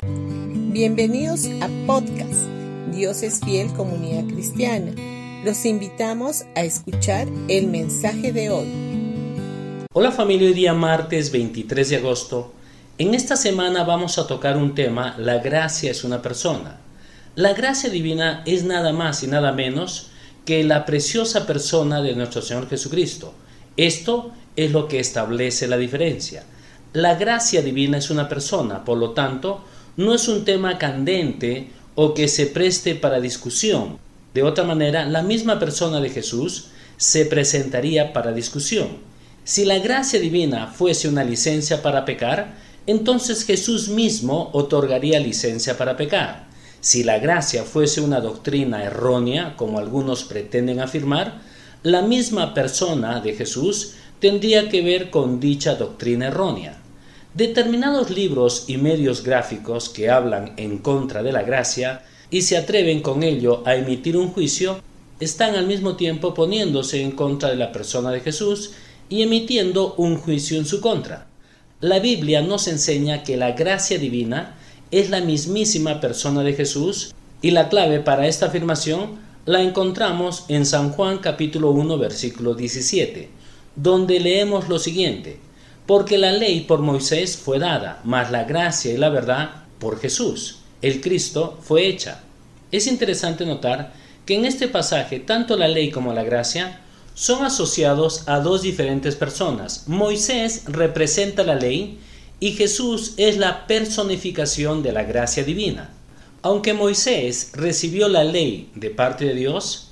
Bienvenidos a podcast Dios es fiel comunidad cristiana. Los invitamos a escuchar el mensaje de hoy. Hola familia, hoy día martes 23 de agosto. En esta semana vamos a tocar un tema, la gracia es una persona. La gracia divina es nada más y nada menos que la preciosa persona de nuestro Señor Jesucristo. Esto es lo que establece la diferencia. La gracia divina es una persona, por lo tanto, no es un tema candente o que se preste para discusión. De otra manera, la misma persona de Jesús se presentaría para discusión. Si la gracia divina fuese una licencia para pecar, entonces Jesús mismo otorgaría licencia para pecar. Si la gracia fuese una doctrina errónea, como algunos pretenden afirmar, la misma persona de Jesús tendría que ver con dicha doctrina errónea. Determinados libros y medios gráficos que hablan en contra de la gracia y se atreven con ello a emitir un juicio, están al mismo tiempo poniéndose en contra de la persona de Jesús y emitiendo un juicio en su contra. La Biblia nos enseña que la gracia divina es la mismísima persona de Jesús y la clave para esta afirmación la encontramos en San Juan capítulo 1 versículo 17, donde leemos lo siguiente, porque la ley por Moisés fue dada, mas la gracia y la verdad por Jesús, el Cristo, fue hecha. Es interesante notar que en este pasaje tanto la ley como la gracia son asociados a dos diferentes personas. Moisés representa la ley y Jesús es la personificación de la gracia divina. Aunque Moisés recibió la ley de parte de Dios,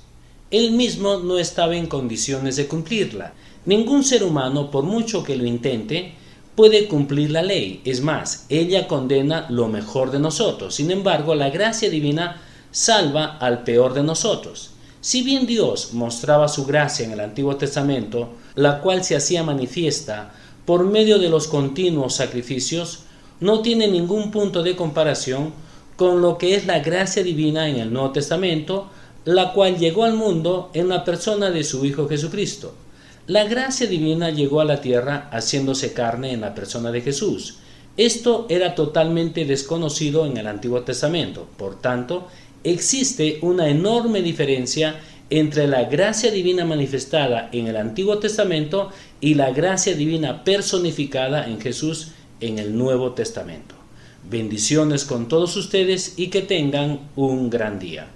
él mismo no estaba en condiciones de cumplirla. Ningún ser humano, por mucho que lo intente, puede cumplir la ley. Es más, ella condena lo mejor de nosotros. Sin embargo, la gracia divina salva al peor de nosotros. Si bien Dios mostraba su gracia en el Antiguo Testamento, la cual se hacía manifiesta por medio de los continuos sacrificios, no tiene ningún punto de comparación con lo que es la gracia divina en el Nuevo Testamento, la cual llegó al mundo en la persona de su Hijo Jesucristo. La gracia divina llegó a la tierra haciéndose carne en la persona de Jesús. Esto era totalmente desconocido en el Antiguo Testamento. Por tanto, existe una enorme diferencia entre la gracia divina manifestada en el Antiguo Testamento y la gracia divina personificada en Jesús en el Nuevo Testamento. Bendiciones con todos ustedes y que tengan un gran día.